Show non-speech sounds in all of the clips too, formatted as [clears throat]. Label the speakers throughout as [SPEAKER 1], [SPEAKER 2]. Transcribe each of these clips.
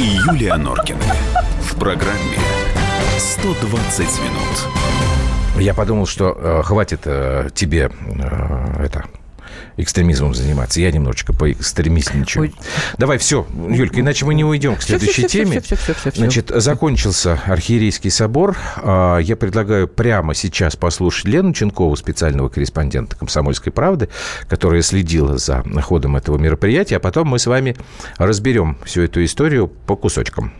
[SPEAKER 1] и Юлия Норкины. В программе «120 минут».
[SPEAKER 2] Я подумал, что э, хватит э, тебе э, это экстремизмом заниматься. Я немножечко поэкстремистничаю. Ой. Давай, все, Юлька, иначе мы не уйдем к следующей все, все, теме. Все, все, все, все. Значит, закончился архиерейский собор. А, я предлагаю прямо сейчас послушать Лену Ченкову, специального корреспондента «Комсомольской правды», которая следила за ходом этого мероприятия, а потом мы с вами разберем всю эту историю по кусочкам.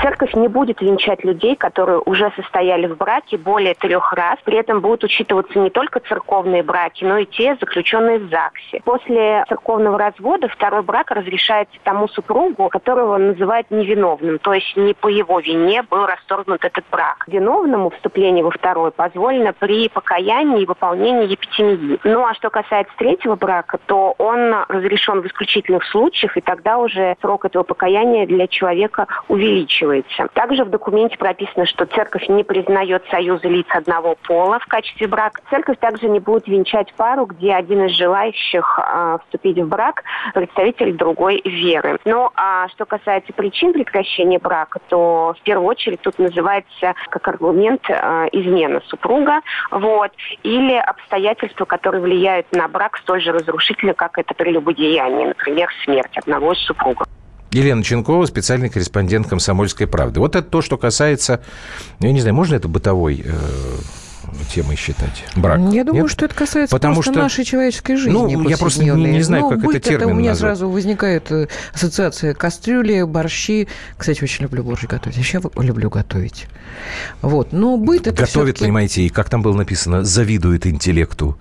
[SPEAKER 3] Церковь не будет венчать людей, которые уже состояли в браке более трех раз. При этом будут учитываться не только церковные браки, но и те, заключенные в ЗАГСе. После церковного развода второй брак разрешается тому супругу, которого называют невиновным. То есть не по его вине был расторгнут этот брак. Виновному вступление во второй позволено при покаянии и выполнении епитемии. Ну а что касается третьего брака, то он разрешен в исключительных случаях, и тогда уже срок этого покаяния для человека увеличивается увеличивается. Также в документе прописано, что церковь не признает союза лиц одного пола в качестве брака. Церковь также не будет венчать пару, где один из желающих э, вступить в брак представитель другой веры. Ну, а что касается причин прекращения брака, то в первую очередь тут называется как аргумент э, измена супруга, вот, или обстоятельства, которые влияют на брак столь же разрушительно, как это прелюбодеяние, например, смерть одного из супругов.
[SPEAKER 2] Елена Ченкова, специальный корреспондент «Комсомольской правды». Вот это то, что касается, я не знаю, можно это бытовой э, темой считать? Брак?
[SPEAKER 4] Я думаю, Нет? что это касается
[SPEAKER 2] Потому
[SPEAKER 4] просто
[SPEAKER 2] что...
[SPEAKER 4] нашей человеческой жизни.
[SPEAKER 2] Ну, я просто не, не знаю,
[SPEAKER 4] ну,
[SPEAKER 2] как это термин
[SPEAKER 4] это у меня
[SPEAKER 2] назвать.
[SPEAKER 4] сразу возникает э, ассоциация кастрюли, борщи. Кстати, очень люблю борщ готовить. Еще люблю готовить. Вот. Но быт это
[SPEAKER 2] Готовит, понимаете, и как там было написано, завидует интеллекту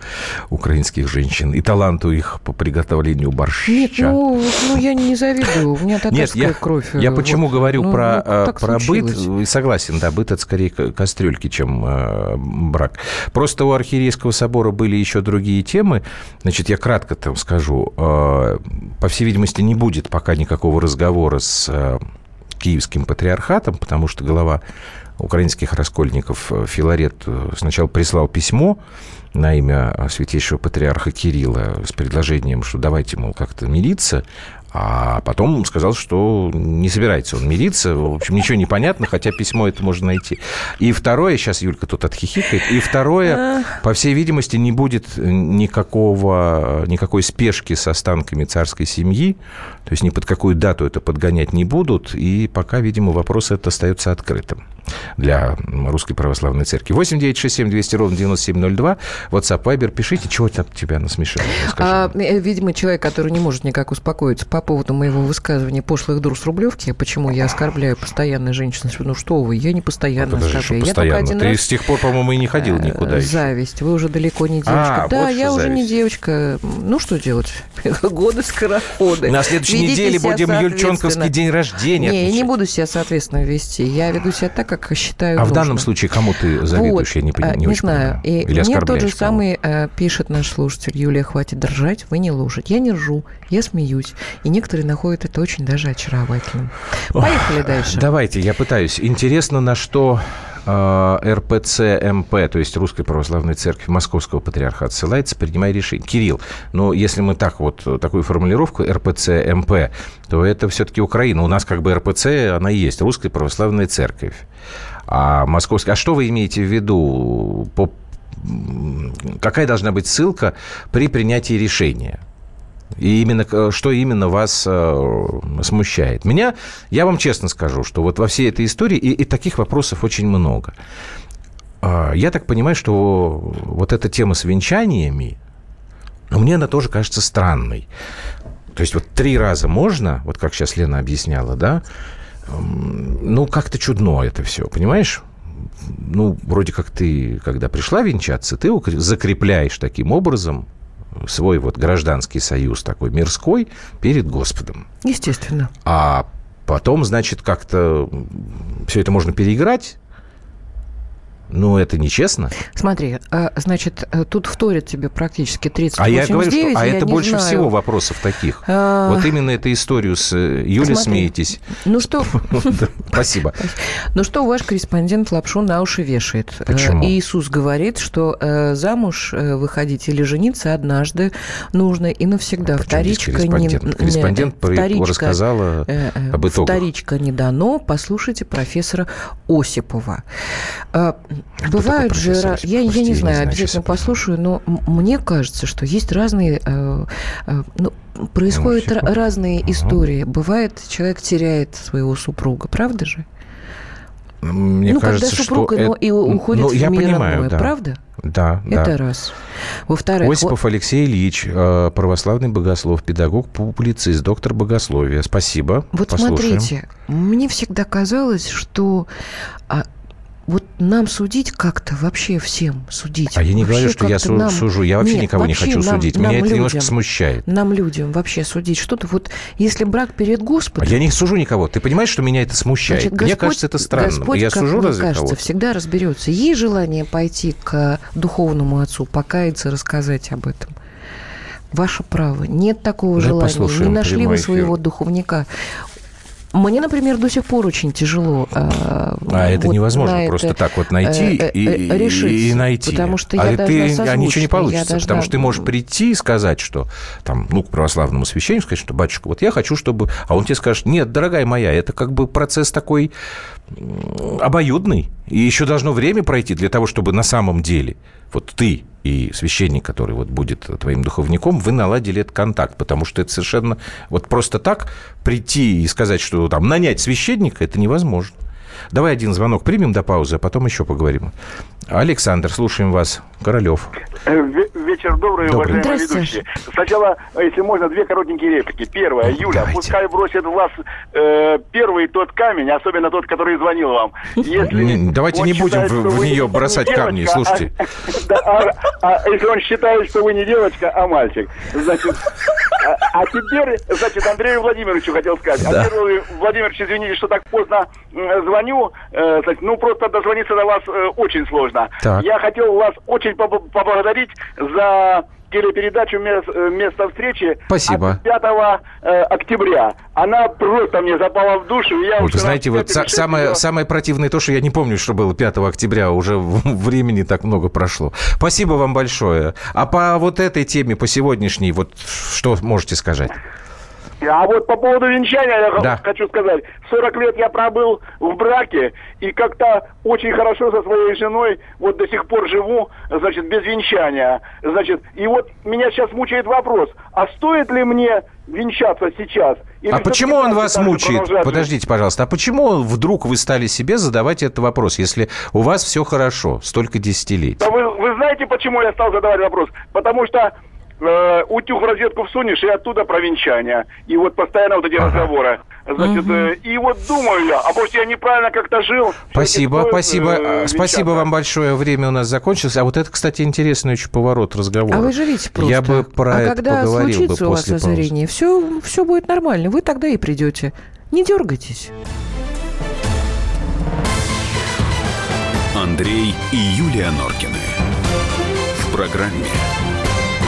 [SPEAKER 2] украинских женщин и таланту их по приготовлению борща.
[SPEAKER 4] Нет, ну, ну я не завидую. У меня татарская
[SPEAKER 2] Нет, я,
[SPEAKER 4] кровь.
[SPEAKER 2] Я вот. почему говорю ну, про, ну, про быт, согласен, да, быт это скорее кастрюльки, чем э, брак. Просто у Архиерейского собора были еще другие темы. Значит, я кратко там скажу. Э, по всей видимости, не будет пока никакого разговора с э, Киевским патриархатом, потому что глава украинских раскольников э, Филарет сначала прислал письмо на имя святейшего патриарха Кирилла с предложением, что давайте, мол, как-то мириться, а потом сказал, что не собирается он мириться. В общем, ничего не понятно, хотя письмо это можно найти. И второе, сейчас Юлька тут отхихикает, и второе, по всей видимости, не будет никакого, никакой спешки с останками царской семьи, то есть ни под какую дату это подгонять не будут, и пока, видимо, вопрос этот остается открытым для Русской Православной Церкви. 8 9 6 7 200 ровно 9702. WhatsApp, Viber, пишите, чего там тебя насмешило.
[SPEAKER 4] А, э, видимо, человек, который не может никак успокоиться по поводу моего высказывания пошлых друг с Рублевки, почему я оскорбляю постоянно женщин. Ну что вы, я не постоянно
[SPEAKER 2] ну,
[SPEAKER 4] оскорбляю.
[SPEAKER 2] Я только один Ты раз... с тех пор, по-моему, и не ходил э, никуда.
[SPEAKER 4] Зависть. Вы уже далеко не девочка. А, да, вот я уже зависть. не девочка. Ну, что делать? [laughs] Годы скороходы.
[SPEAKER 2] На следующей Ведите неделе будем Юльчонковский день рождения.
[SPEAKER 4] Не, я не буду себя, соответственно, вести. Я веду себя так, как считаю
[SPEAKER 2] А
[SPEAKER 4] нужным.
[SPEAKER 2] в данном случае кому ты завидуешь?
[SPEAKER 4] Вот, я не,
[SPEAKER 2] не,
[SPEAKER 4] не очень знаю. И Или мне тот же самый э, пишет наш слушатель. Юлия, хватит дрожать, вы не лужить. Я не ржу, я смеюсь. И некоторые находят это очень даже очаровательным. Поехали Ох, дальше.
[SPEAKER 2] Давайте, я пытаюсь. Интересно, на что э, РПЦ МП, то есть Русской Православной Церкви Московского Патриархата, ссылается, принимая решение. Кирилл, ну, если мы так вот, такую формулировку РПЦ МП, то это все-таки Украина. У нас как бы РПЦ, она и есть, Русская Православная Церковь. А московский... А что вы имеете в виду? По... Какая должна быть ссылка при принятии решения? И именно, что именно вас э, смущает? Меня, я вам честно скажу, что вот во всей этой истории, и, и таких вопросов очень много. Э, я так понимаю, что вот эта тема с венчаниями, мне она тоже кажется странной. То есть вот три раза можно, вот как сейчас Лена объясняла, да, ну, как-то чудно это все, понимаешь? Ну, вроде как ты, когда пришла венчаться, ты закрепляешь таким образом свой вот гражданский союз такой мирской перед Господом.
[SPEAKER 4] Естественно.
[SPEAKER 2] А потом, значит, как-то все это можно переиграть, ну, это нечестно.
[SPEAKER 4] Смотри, а, значит, э, тут вторит тебе практически 30
[SPEAKER 2] А я говорю, что а это больше знаю. всего вопросов таких. А... Вот именно эту историю с э, Юлей Смотри, смеетесь.
[SPEAKER 4] Ну что, [laughs]
[SPEAKER 2] Спасибо.
[SPEAKER 4] Ну что, ваш корреспондент лапшу на уши вешает.
[SPEAKER 2] Почему?
[SPEAKER 4] Иисус говорит, что замуж выходить или жениться однажды нужно и навсегда.
[SPEAKER 2] Вторичка не... Корреспондент рассказала об итогах.
[SPEAKER 4] Вторичка не дано. Послушайте профессора Осипова. Бывают же... Я, я не знаю, обязательно послушаю, но мне кажется, что есть разные... Ну, происходят ну, разные угу. истории. Бывает, человек теряет своего супруга, правда же?
[SPEAKER 2] Мне
[SPEAKER 4] ну,
[SPEAKER 2] кажется,
[SPEAKER 4] когда супруг
[SPEAKER 2] что
[SPEAKER 4] но и уходит
[SPEAKER 2] ну,
[SPEAKER 4] в
[SPEAKER 2] я
[SPEAKER 4] мир
[SPEAKER 2] понимаю,
[SPEAKER 4] иное,
[SPEAKER 2] да.
[SPEAKER 4] правда?
[SPEAKER 2] Да,
[SPEAKER 4] Это
[SPEAKER 2] да.
[SPEAKER 4] раз. Во-вторых...
[SPEAKER 2] Осипов Алексей Ильич, э, православный богослов, педагог, публицист, доктор богословия. Спасибо.
[SPEAKER 4] Вот
[SPEAKER 2] Послушаем.
[SPEAKER 4] смотрите, мне всегда казалось, что вот нам судить как-то вообще всем судить.
[SPEAKER 2] А я не
[SPEAKER 4] вообще
[SPEAKER 2] говорю, что я су-
[SPEAKER 4] нам...
[SPEAKER 2] сужу. Я вообще
[SPEAKER 4] Нет,
[SPEAKER 2] никого
[SPEAKER 4] вообще
[SPEAKER 2] не хочу
[SPEAKER 4] нам,
[SPEAKER 2] судить.
[SPEAKER 4] Нам
[SPEAKER 2] Меня это
[SPEAKER 4] людям,
[SPEAKER 2] немножко смущает.
[SPEAKER 4] Нам людям вообще судить что-то. Вот если брак перед Господом...
[SPEAKER 2] А я не сужу никого. Ты понимаешь, что меня это смущает?
[SPEAKER 4] Значит,
[SPEAKER 2] мне
[SPEAKER 4] Господь,
[SPEAKER 2] кажется, это странно.
[SPEAKER 4] Господь,
[SPEAKER 2] я
[SPEAKER 4] как
[SPEAKER 2] сужу
[SPEAKER 4] мне
[SPEAKER 2] разве
[SPEAKER 4] кажется,
[SPEAKER 2] кого-то?
[SPEAKER 4] всегда разберется. Есть желание пойти к духовному отцу, покаяться, рассказать об этом. Ваше право. Нет такого
[SPEAKER 2] Да,
[SPEAKER 4] желания. Не нашли вы своего духовника. Мне, например, до сих пор очень тяжело. э,
[SPEAKER 2] А это
[SPEAKER 4] вот
[SPEAKER 2] невозможно
[SPEAKER 4] на
[SPEAKER 2] просто
[SPEAKER 4] это,
[SPEAKER 2] так вот найти
[SPEAKER 4] э, э,
[SPEAKER 2] и, и-
[SPEAKER 4] решить,
[SPEAKER 2] и найти.
[SPEAKER 4] потому что
[SPEAKER 2] а
[SPEAKER 4] я
[SPEAKER 2] ты, а ничего не получится,
[SPEAKER 4] должна-
[SPEAKER 2] потому что ты можешь прийти и сказать, что там, ну, к православному священнику сказать, что, батюшка, вот я хочу, чтобы... А он тебе скажет, нет, дорогая моя, это как бы процесс такой обоюдный. И еще должно время пройти для того, чтобы на самом деле вот ты и священник, который вот будет твоим духовником, вы наладили этот контакт, потому что это совершенно вот просто так прийти и сказать, что там нанять священника, это невозможно. Давай один звонок примем до паузы, а потом еще поговорим. Александр, слушаем вас. Королев.
[SPEAKER 5] Э, ве- Вечер добрый,
[SPEAKER 2] Добрый.
[SPEAKER 5] уважаемые ведущие. Сначала, если можно, две коротенькие реплики. Первая,
[SPEAKER 2] Ну,
[SPEAKER 5] Юля,
[SPEAKER 2] давайте.
[SPEAKER 5] пускай бросит в вас э, первый тот камень, особенно тот, который звонил вам. Если
[SPEAKER 2] давайте не будем
[SPEAKER 5] считает,
[SPEAKER 2] в- в нее
[SPEAKER 5] не
[SPEAKER 2] бросать
[SPEAKER 5] девочка,
[SPEAKER 2] камни,
[SPEAKER 5] а-
[SPEAKER 2] слушайте. [laughs]
[SPEAKER 5] да, а, а если он считает, что вы не девочка, а мальчик, значит... А, а теперь, значит, Андрею Владимировичу хотел сказать.
[SPEAKER 2] Да.
[SPEAKER 5] Андрей Владимирович, извините, что так поздно звоню. Э, значит, ну, просто дозвониться до вас э, очень сложно.
[SPEAKER 2] Так.
[SPEAKER 5] Я хотел вас очень побл- поблагодарить за телепередачу «Мес- э, «Место встречи»
[SPEAKER 2] Спасибо.
[SPEAKER 5] от 5 э, октября. Она просто мне запала в душу. Я
[SPEAKER 2] Вот, знаете, вот са- самое, самое противное то, что я не помню, что было 5 октября, уже времени так много прошло. Спасибо вам большое. А по вот этой теме, по сегодняшней, вот что можете сказать?
[SPEAKER 5] А вот по поводу венчания я
[SPEAKER 2] Да.
[SPEAKER 5] хочу сказать. 40 лет я пробыл в браке и как-то очень хорошо со своей женой вот до сих пор живу, значит, без венчания. Значит, и вот меня сейчас мучает вопрос, а стоит ли мне венчаться сейчас? Или
[SPEAKER 2] А почему он вас мучает? Подождите, пожалуйста. А почему вдруг вы стали себе задавать этот вопрос, если у вас все хорошо, столько десятилетий?
[SPEAKER 5] Да вы, вы знаете, почему я стал задавать вопрос? Потому что э, утюг в розетку всунешь, и оттуда про венчание. И вот постоянно вот эти
[SPEAKER 2] Ага.
[SPEAKER 5] разговоры. Значит, э, и вот думаю я, а может я неправильно как-то жил?
[SPEAKER 2] Спасибо,
[SPEAKER 5] Всё-таки
[SPEAKER 2] спасибо,
[SPEAKER 5] стоит, э,
[SPEAKER 2] спасибо вам большое. Время у нас закончилось. А вот это, кстати, интересный очень поворот разговора.
[SPEAKER 4] А вы живите просто.
[SPEAKER 2] Я бы про
[SPEAKER 4] а
[SPEAKER 2] это
[SPEAKER 4] когда
[SPEAKER 2] поговорил бы
[SPEAKER 4] случится у вас
[SPEAKER 2] после паузы.
[SPEAKER 4] озарение, все, все будет нормально. Вы тогда и придете. Не дергайтесь.
[SPEAKER 1] Андрей и Юлия Норкины. В программе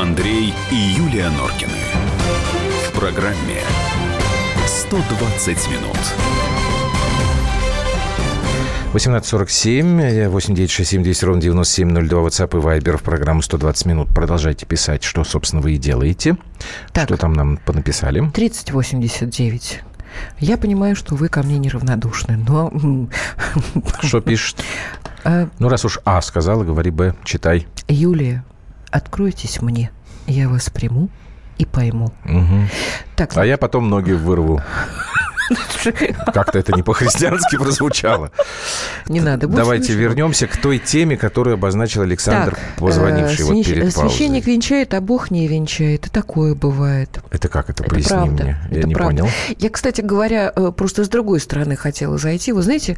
[SPEAKER 1] Андрей и Юлия Норкины. В программе 120 минут.
[SPEAKER 2] 1847, 8967 200 ровно 9702, WhatsApp и Viber в программу 120 минут. Продолжайте писать, что, собственно, вы и делаете.
[SPEAKER 4] Так.
[SPEAKER 2] Что там нам понаписали.
[SPEAKER 4] 3089. Я понимаю, что вы ко мне неравнодушны, но...
[SPEAKER 2] Что пишет?
[SPEAKER 4] э,
[SPEAKER 2] Ну, раз уж А сказала, говори Б, читай.
[SPEAKER 4] Юлия, откройтесь мне. Я вас приму и пойму.
[SPEAKER 2] Мгм.
[SPEAKER 4] Так,
[SPEAKER 2] А я потом ноги вырву. [laughs] Как-то это не по-христиански прозвучало.
[SPEAKER 4] Не надо.
[SPEAKER 2] Давайте вернемся к той теме, которую обозначил Александр, позвонивший вот перед
[SPEAKER 4] паузой. Священник венчает, а Бог не венчает. И такое бывает.
[SPEAKER 2] Это как? Это, поясни мне. Я не понял.
[SPEAKER 4] Я, кстати говоря, просто с другой стороны хотела зайти. Вы знаете,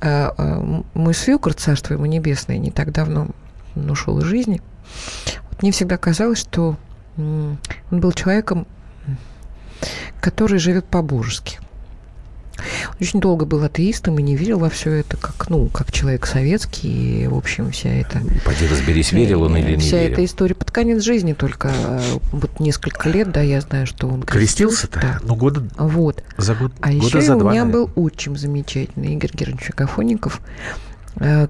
[SPEAKER 4] мой свекр, царство ему небесное, не так давно ушел из жизни. Мне всегда казалось, что он был человеком, который живет по-божески. Очень долго был атеистом и не верил во все это, как, ну, как человек советский. И, в общем, вся эта...
[SPEAKER 2] Пойди разберись, верил он или не
[SPEAKER 4] Вся
[SPEAKER 2] верил.
[SPEAKER 4] эта история под конец жизни только э, вот несколько лет, да, я знаю, что он
[SPEAKER 2] крестился. Крестился-то? Да. Ну, года...
[SPEAKER 4] Вот.
[SPEAKER 2] За год,
[SPEAKER 4] а
[SPEAKER 2] года
[SPEAKER 4] еще
[SPEAKER 2] за
[SPEAKER 4] у меня
[SPEAKER 2] наверное.
[SPEAKER 4] был очень замечательный Игорь Георгиевич Агафонников, Э,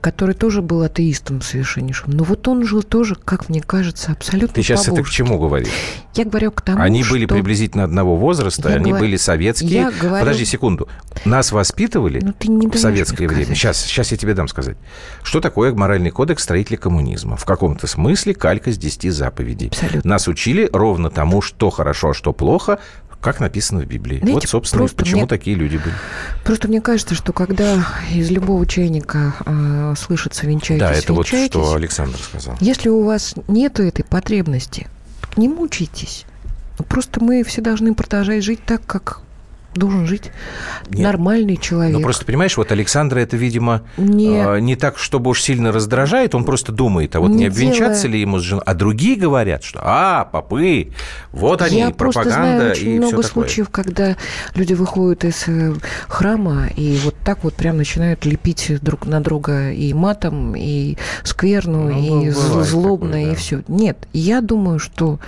[SPEAKER 4] который тоже был атеистом совершеннейшим. Но вот он жил тоже, как мне кажется, абсолютно
[SPEAKER 2] Ты сейчас это к чему говоришь?
[SPEAKER 4] Я говорю к тому,
[SPEAKER 2] Они
[SPEAKER 4] что...
[SPEAKER 2] были приблизительно одного возраста,
[SPEAKER 4] я
[SPEAKER 2] они
[SPEAKER 4] говорю...
[SPEAKER 2] были советские.
[SPEAKER 4] Я говорю...
[SPEAKER 2] Подожди секунду. Нас воспитывали
[SPEAKER 4] ну, ты не
[SPEAKER 2] в советское время. Сейчас, сейчас я тебе дам сказать. Что такое моральный кодекс строителей коммунизма? В каком-то смысле калька с 10 заповедей.
[SPEAKER 4] Абсолютно.
[SPEAKER 2] Нас учили ровно тому, что хорошо, а что плохо, как написано в Библии.
[SPEAKER 4] Знаете,
[SPEAKER 2] вот, собственно, почему
[SPEAKER 4] мне,
[SPEAKER 2] такие люди были.
[SPEAKER 4] Просто мне кажется, что когда из любого чайника э, слышится венчайтесь,
[SPEAKER 2] Да, это
[SPEAKER 4] венчайтесь,
[SPEAKER 2] вот что Александр сказал.
[SPEAKER 4] Если у вас нет этой потребности, не мучайтесь. Просто мы все должны продолжать жить так, как должен жить Нет. нормальный человек.
[SPEAKER 2] Ну, просто, понимаешь, вот Александра это, видимо, не, э, не так, чтобы уж сильно раздражает, он просто думает, а вот не, не обвенчаться делая... ли ему с женой. А другие говорят, что, а, попы, вот они,
[SPEAKER 4] Я
[SPEAKER 2] пропаганда
[SPEAKER 4] знаю очень
[SPEAKER 2] и
[SPEAKER 4] много
[SPEAKER 2] все
[SPEAKER 4] случаев, когда люди выходят из э, храма и вот так вот прям начинают лепить друг на друга и матом, и скверну, ну, и злобно, такое, да. и все. Нет, я думаю, что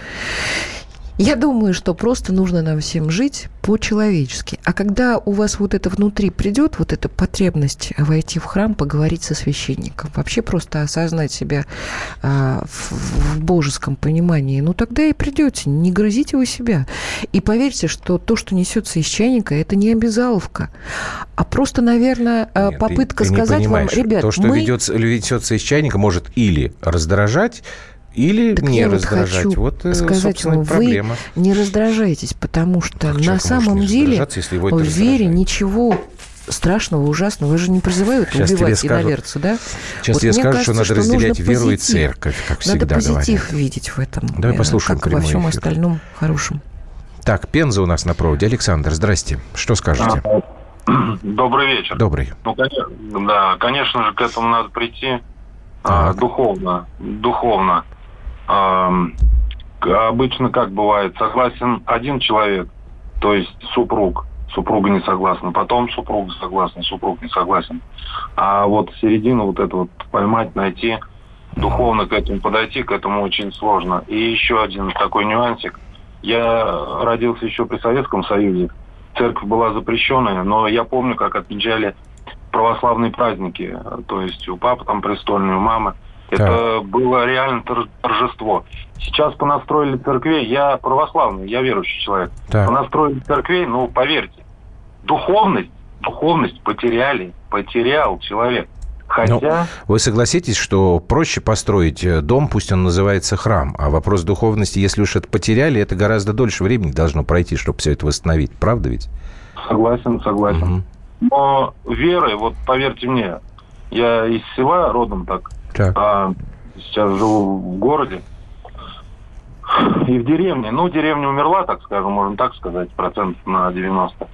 [SPEAKER 4] я думаю, что просто нужно нам всем жить по-человечески. А когда у вас вот это внутри придет, вот эта потребность войти в храм, поговорить со священником, вообще просто осознать себя а, в, в божеском понимании, ну тогда и придете, не грызите вы себя. И поверьте, что то, что несется из чайника, это не обязаловка, а просто, наверное,
[SPEAKER 2] Нет,
[SPEAKER 4] попытка
[SPEAKER 2] ты, ты
[SPEAKER 4] сказать вам, ребят,
[SPEAKER 2] то, что
[SPEAKER 4] мы...
[SPEAKER 2] ведется, ведется из чайника, может или раздражать, или
[SPEAKER 4] так
[SPEAKER 2] не
[SPEAKER 4] я
[SPEAKER 2] раздражать.
[SPEAKER 4] Вот,
[SPEAKER 2] вот
[SPEAKER 4] хочу сказать вам,
[SPEAKER 2] проблема.
[SPEAKER 4] вы не раздражайтесь, потому что
[SPEAKER 2] как
[SPEAKER 4] на самом деле
[SPEAKER 2] если его
[SPEAKER 4] в вере ничего страшного, ужасного. Вы же не призывают
[SPEAKER 2] Сейчас
[SPEAKER 4] убивать иноверца, да?
[SPEAKER 2] Сейчас
[SPEAKER 4] вот
[SPEAKER 2] тебе скажут,
[SPEAKER 4] кажется,
[SPEAKER 2] что надо
[SPEAKER 4] что
[SPEAKER 2] разделять веру
[SPEAKER 4] позитив.
[SPEAKER 2] и церковь, как всегда
[SPEAKER 4] Надо позитив
[SPEAKER 2] говорят.
[SPEAKER 4] видеть в этом.
[SPEAKER 2] Давай послушаем
[SPEAKER 4] Как во всем
[SPEAKER 2] эфир.
[SPEAKER 4] остальном хорошем.
[SPEAKER 2] Так, Пенза у нас на проводе. Александр, здрасте. Что скажете? [clears throat]
[SPEAKER 6] Добрый вечер.
[SPEAKER 2] Добрый.
[SPEAKER 6] Ну, конечно, да, конечно же, к этому надо прийти а, духовно. Духовно. Обычно как бывает, согласен один человек, то есть супруг, супруга не согласна, потом супруг согласен, супруг не согласен. А вот середину вот это вот поймать, найти, духовно к этому подойти, к этому очень сложно. И еще один такой нюансик. Я родился еще при Советском Союзе. Церковь была запрещенная, но я помню, как отмечали православные праздники. То есть у папы там престольный, у мамы. Это
[SPEAKER 2] Так.
[SPEAKER 6] было реально тор- торжество. Сейчас понастроили церквей, я православный, я верующий человек.
[SPEAKER 2] Так.
[SPEAKER 6] Понастроили церквей, ну, поверьте, духовность, духовность потеряли, потерял человек. Хотя...
[SPEAKER 2] Ну, вы согласитесь, что проще построить э, дом, пусть он называется храм, а вопрос духовности, если уж это потеряли, это гораздо дольше времени должно пройти, чтобы все это восстановить. Правда ведь?
[SPEAKER 6] Согласен, согласен.
[SPEAKER 2] Мгм.
[SPEAKER 6] Но веры, вот поверьте мне, я из села родом так,
[SPEAKER 2] Так.
[SPEAKER 6] а сейчас живу в городе. И в деревне. Ну, деревня умерла, так скажем, можно так сказать, процентов на 90.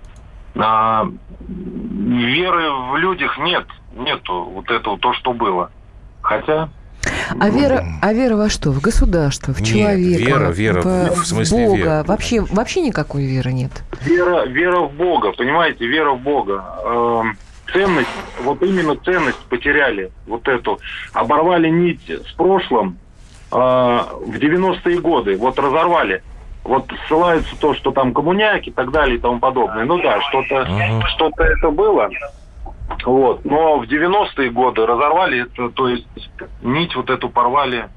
[SPEAKER 6] А, веры в людях нет. Нету вот этого, то, что было. Хотя...
[SPEAKER 4] А вера, а вера во что? В государство, в
[SPEAKER 2] Нет,
[SPEAKER 4] человека,
[SPEAKER 2] вера, вера,
[SPEAKER 4] в,
[SPEAKER 2] в смысле
[SPEAKER 4] Бога.
[SPEAKER 2] вера.
[SPEAKER 4] Вообще, вообще никакой веры нет.
[SPEAKER 6] Вера, вера в Бога, понимаете, вера в Бога. Ценность, вот именно ценность потеряли, вот эту. Оборвали нить с прошлым э, в 90-е годы, вот разорвали. Вот ссылаются то, что там коммуняки и так далее и тому подобное. Ну да, что-то
[SPEAKER 2] Мгм.
[SPEAKER 6] что-то это было. Вот. Но в 90-е годы разорвали это, то есть нить вот эту порвали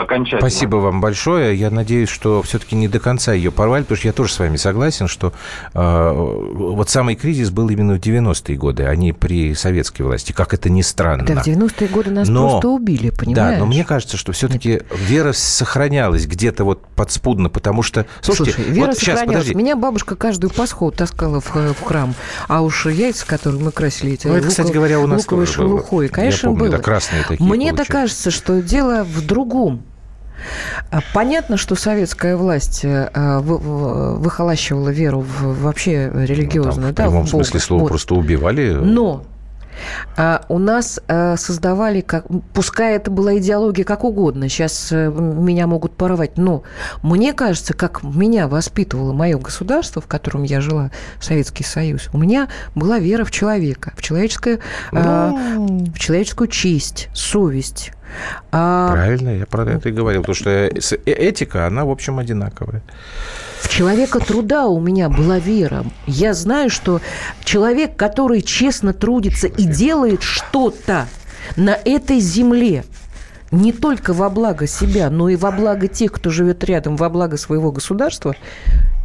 [SPEAKER 6] окончательно.
[SPEAKER 2] Спасибо вам большое. Я надеюсь, что все-таки не до конца ее порвали, потому что я тоже с вами согласен, что э, вот самый кризис был именно в 90-е годы, а не при советской власти, как это ни странно.
[SPEAKER 4] Да, в 90-е годы нас но, просто убили, понимаешь?
[SPEAKER 2] Да, но мне кажется, что все-таки Нет. вера сохранялась где-то вот подспудно, потому что...
[SPEAKER 4] Слушайте, Слушай, вера вот сохранялась. Сейчас, Меня бабушка каждую Пасху таскала в, в храм, а уж яйца, которые мы красили, эти
[SPEAKER 2] ну, это, лук, кстати говоря, у нас луковой шелухой,
[SPEAKER 4] конечно,
[SPEAKER 2] я помню,
[SPEAKER 4] было.
[SPEAKER 2] Да, красные такие
[SPEAKER 4] Мне-то кажется, что дело в другом. А, понятно, что советская власть э, выхолащивала веру в вообще религиозную. Ну,
[SPEAKER 2] там, в прямом да, в смысле слова вот. просто убивали.
[SPEAKER 4] Но а, у нас а, создавали, как, пускай это была идеология как угодно, сейчас а, меня могут порвать, но мне кажется, как меня воспитывало мое государство, в котором я жила, Советский Союз, у меня была вера в человека, в, человеческое, а, ну. в человеческую честь, совесть.
[SPEAKER 2] А... Правильно, я про это и говорил, потому что э, этика, она, в общем, одинаковая.
[SPEAKER 4] В человека труда у меня была вера. Я знаю, что человек, который честно трудится и делает что-то на этой земле, не только во благо себя, но и во благо тех, кто живет рядом, во благо своего государства,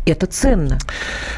[SPEAKER 4] это ценно.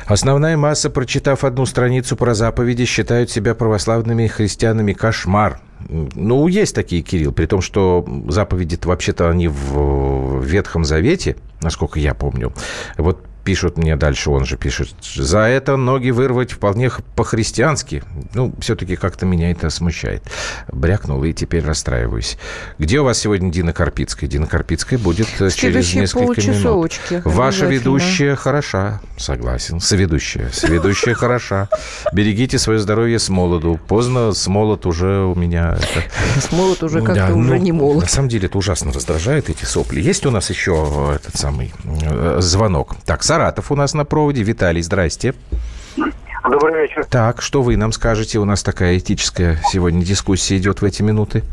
[SPEAKER 2] Основная масса, прочитав одну страницу про заповеди, считают себя православными христианами. Кошмар. Ну, есть такие, Кирилл, при том, что заповеди вообще-то они в Ветхом Завете, насколько я помню. Вот пишут мне дальше, он же пишет, за это ноги вырвать вполне по-христиански. Ну, все-таки как-то меня это смущает. Брякнул и теперь расстраиваюсь. Где у вас сегодня Дина Карпицкая? Дина Карпицкая будет э, через несколько минут. Ваша ведущая хороша. Согласен. Соведущая. Соведущая [laughs] хороша. Берегите свое здоровье с молоду. Поздно с молод уже у меня... [laughs]
[SPEAKER 4] С молод уже как-то уже ну, не молод.
[SPEAKER 2] На самом деле это ужасно раздражает, эти сопли. Есть у нас еще этот самый э, звонок? Так, Сара Саратов у нас на проводе. Виталий, здрасте.
[SPEAKER 7] Добрый вечер.
[SPEAKER 2] Так, что вы нам скажете? У нас такая этическая сегодня дискуссия идет в эти минуты.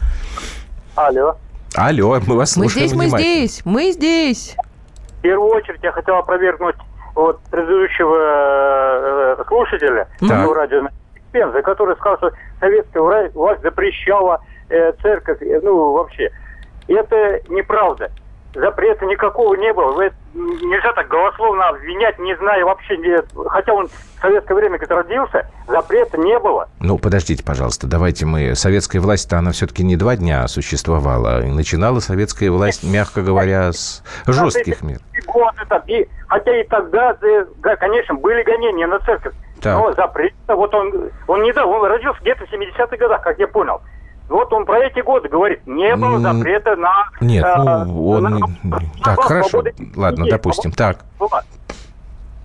[SPEAKER 7] Алло.
[SPEAKER 2] Алло, мы вас
[SPEAKER 4] мы
[SPEAKER 2] слушаем
[SPEAKER 4] здесь, Мы здесь, мы здесь.
[SPEAKER 7] В первую очередь я хотел опровергнуть вот предыдущего э, слушателя так. радио Пенза, который сказал, что советская власть запрещала э, церковь, э, ну, вообще. Это неправда запрета никакого не было. Вы, нельзя так голословно обвинять, не зная вообще, не, хотя он в советское время, когда родился, запрета не было.
[SPEAKER 2] Ну, подождите, пожалуйста, давайте мы... Советская власть-то, она все-таки не два дня существовала. И начинала советская власть, мягко говоря, с жестких мер.
[SPEAKER 7] Годы, там, и, хотя и тогда, да, конечно, были гонения на церковь. Так. Но запрет, вот он, он недавно, он родился где-то в 70-х годах, как я понял. Вот он про эти годы говорит, не было запрета на...
[SPEAKER 2] Нет, э, ну, он... На, так, на хорошо, ладно, допустим, так.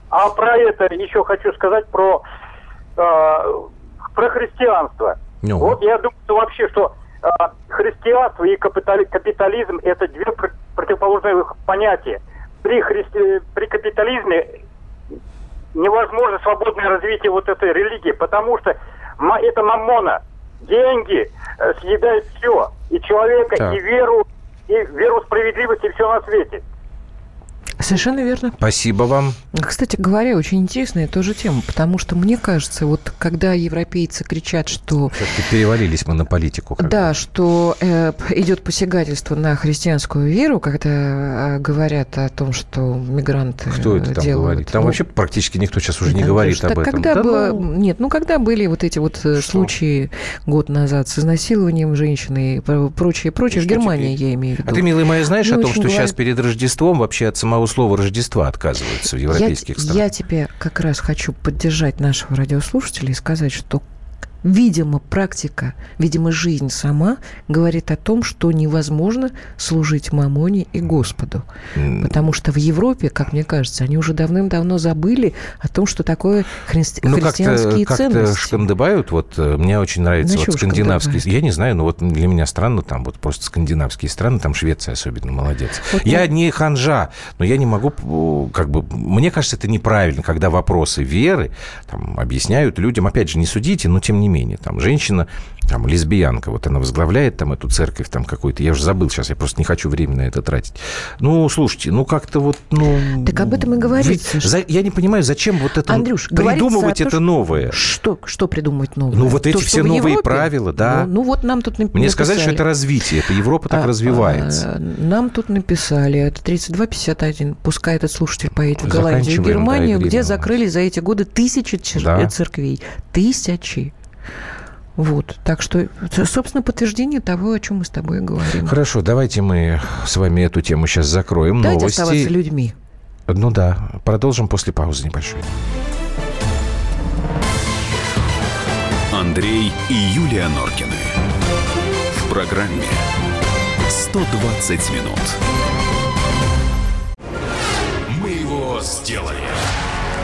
[SPEAKER 7] А про это еще хочу сказать про, э, про христианство. Ну. Вот я думаю, что вообще, что э, христианство и капитализм это две противоположные понятия. При, христи... при капитализме невозможно свободное развитие вот этой религии, потому что это мамона деньги э, съедают все. И человека, так. и веру, и веру справедливости, и все на свете.
[SPEAKER 4] Совершенно верно.
[SPEAKER 2] Спасибо вам.
[SPEAKER 4] Кстати говоря, очень интересная тоже тема, потому что мне кажется, вот когда европейцы кричат, что...
[SPEAKER 2] Все-таки перевалились мы на политику.
[SPEAKER 4] Да, что э, идет посягательство на христианскую веру, когда э, говорят о том, что мигранты
[SPEAKER 2] Кто это там делают... говорит? Там ну, вообще практически никто сейчас уже не говорит об этом.
[SPEAKER 4] Когда да, было... ну... Нет, ну когда были вот эти вот э, что? случаи год назад с изнасилованием женщины и прочее, прочее, в Германии теперь? я имею в виду.
[SPEAKER 2] А ты, милый моя, знаешь ну, о том, что говор... сейчас перед Рождеством вообще от самого слова Рождества отказываются в европейских
[SPEAKER 4] я,
[SPEAKER 2] странах.
[SPEAKER 4] Я тебе как раз хочу поддержать нашего радиослушателя и сказать, что Видимо, практика, видимо, жизнь сама говорит о том, что невозможно служить мамоне и Господу. Потому что в Европе, как мне кажется, они уже давным-давно забыли о том, что такое христи... ну, христианские как ценности.
[SPEAKER 2] как-то шкандыбают. Вот э, мне очень нравится вот скандинавские... Я не знаю, но вот для меня странно там вот просто скандинавские страны, там Швеция особенно молодец. Вот я не... не ханжа, но я не могу как бы... Мне кажется, это неправильно, когда вопросы веры там, объясняют людям. Опять же, не судите, но тем не не менее. Там женщина там лесбиянка, вот она возглавляет там эту церковь там какую-то, я уже забыл сейчас, я просто не хочу время на это тратить. Ну, слушайте, ну как-то вот, ну...
[SPEAKER 4] Так об этом и говорится.
[SPEAKER 2] За, я не понимаю, зачем вот это Андрюш, придумывать это новое?
[SPEAKER 4] Что, что придумать новое?
[SPEAKER 2] Ну, вот эти то, все новые Европе, правила, да.
[SPEAKER 4] Ну, ну, вот нам тут написали.
[SPEAKER 2] Мне сказали, что это развитие, это Европа так а, развивается. А,
[SPEAKER 4] нам тут написали, это 3251, пускай этот слушатель поедет в Голландию и Германию, да, где закрыли за эти годы тысячи да. церквей. Тысячи. Вот. Так что, собственно, подтверждение того, о чем мы с тобой говорим.
[SPEAKER 2] Хорошо, давайте мы с вами эту тему сейчас закроем.
[SPEAKER 4] Давайте Новости. оставаться людьми.
[SPEAKER 2] Ну да. Продолжим после паузы небольшой.
[SPEAKER 1] Андрей и Юлия Норкины. В программе 120 минут.
[SPEAKER 8] Мы его сделали.